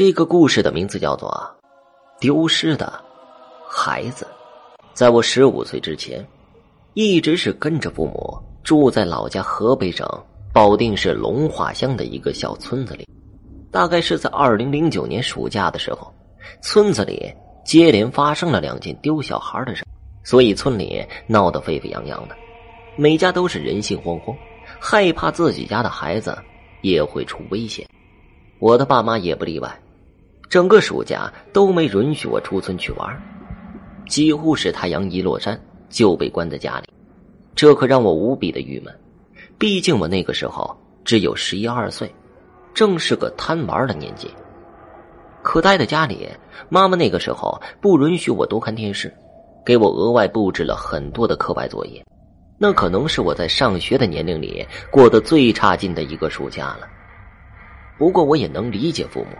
这个故事的名字叫做《丢失的孩子》。在我十五岁之前，一直是跟着父母住在老家河北省保定市龙化乡的一个小村子里。大概是在二零零九年暑假的时候，村子里接连发生了两件丢小孩的事，所以村里闹得沸沸扬扬的，每家都是人心惶惶，害怕自己家的孩子也会出危险。我的爸妈也不例外，整个暑假都没允许我出村去玩，几乎是太阳一落山就被关在家里，这可让我无比的郁闷。毕竟我那个时候只有十一二岁。正是个贪玩的年纪，可待在家里，妈妈那个时候不允许我多看电视，给我额外布置了很多的课外作业。那可能是我在上学的年龄里过得最差劲的一个暑假了。不过我也能理解父母，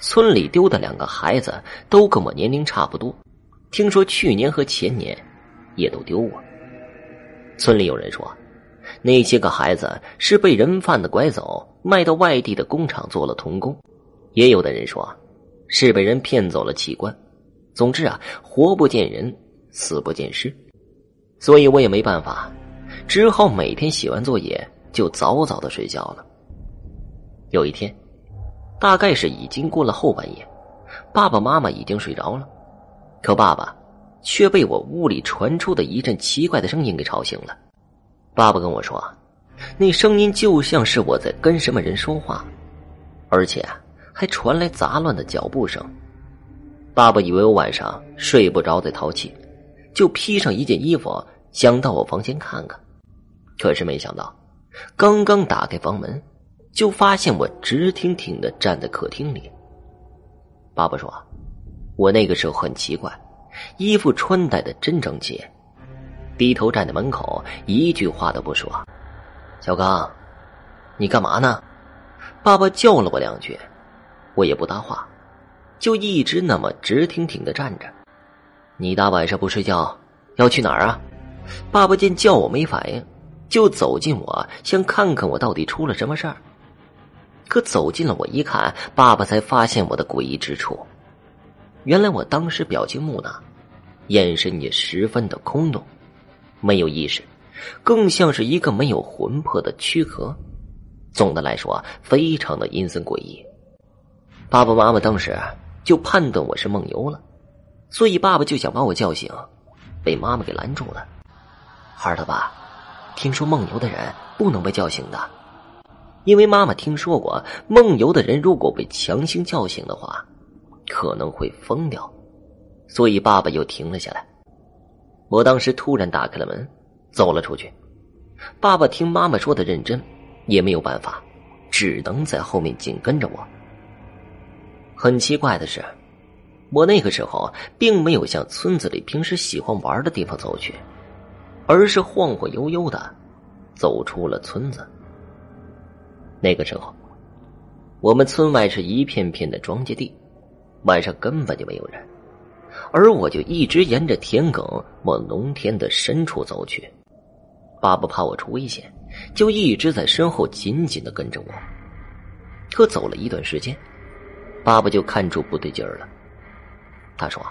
村里丢的两个孩子都跟我年龄差不多，听说去年和前年也都丢过。村里有人说。那些个孩子是被人贩子拐走，卖到外地的工厂做了童工；也有的人说，是被人骗走了器官。总之啊，活不见人，死不见尸。所以我也没办法，只好每天写完作业就早早的睡觉了。有一天，大概是已经过了后半夜，爸爸妈妈已经睡着了，可爸爸却被我屋里传出的一阵奇怪的声音给吵醒了。爸爸跟我说，那声音就像是我在跟什么人说话，而且还传来杂乱的脚步声。爸爸以为我晚上睡不着在淘气，就披上一件衣服想到我房间看看。可是没想到，刚刚打开房门，就发现我直挺挺的站在客厅里。爸爸说，我那个时候很奇怪，衣服穿戴的真整齐。低头站在门口，一句话都不说。小刚，你干嘛呢？爸爸叫了我两句，我也不搭话，就一直那么直挺挺的站着。你大晚上不睡觉，要去哪儿啊？爸爸见叫我没反应，就走近我，想看看我到底出了什么事儿。可走近了我一看，爸爸才发现我的诡异之处。原来我当时表情木讷，眼神也十分的空洞。没有意识，更像是一个没有魂魄的躯壳。总的来说，非常的阴森诡异。爸爸妈妈当时就判断我是梦游了，所以爸爸就想把我叫醒，被妈妈给拦住了。孩儿他爸，听说梦游的人不能被叫醒的，因为妈妈听说过梦游的人如果被强行叫醒的话，可能会疯掉，所以爸爸又停了下来。我当时突然打开了门，走了出去。爸爸听妈妈说的认真，也没有办法，只能在后面紧跟着我。很奇怪的是，我那个时候并没有向村子里平时喜欢玩的地方走去，而是晃晃悠悠的走出了村子。那个时候，我们村外是一片片的庄稼地，晚上根本就没有人。而我就一直沿着田埂往农田的深处走去，爸爸怕我出危险，就一直在身后紧紧的跟着我。可走了一段时间，爸爸就看出不对劲儿了。他说：“